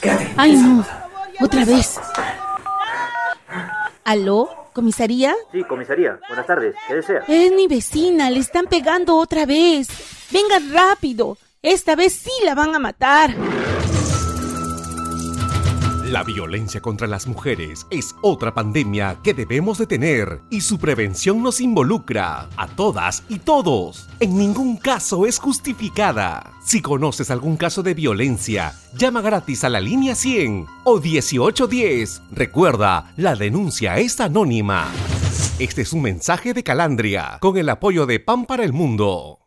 Quédate. Ay, no. Otra vez. ¿Aló? ¿Comisaría? Sí, comisaría. Buenas tardes. ¿Qué desea? Es mi vecina, le están pegando otra vez. Vengan rápido. Esta vez sí la van a matar. La violencia contra las mujeres es otra pandemia que debemos detener y su prevención nos involucra a todas y todos. En ningún caso es justificada. Si conoces algún caso de violencia, llama gratis a la línea 100 o 1810. Recuerda, la denuncia es anónima. Este es un mensaje de Calandria con el apoyo de Pan para el Mundo.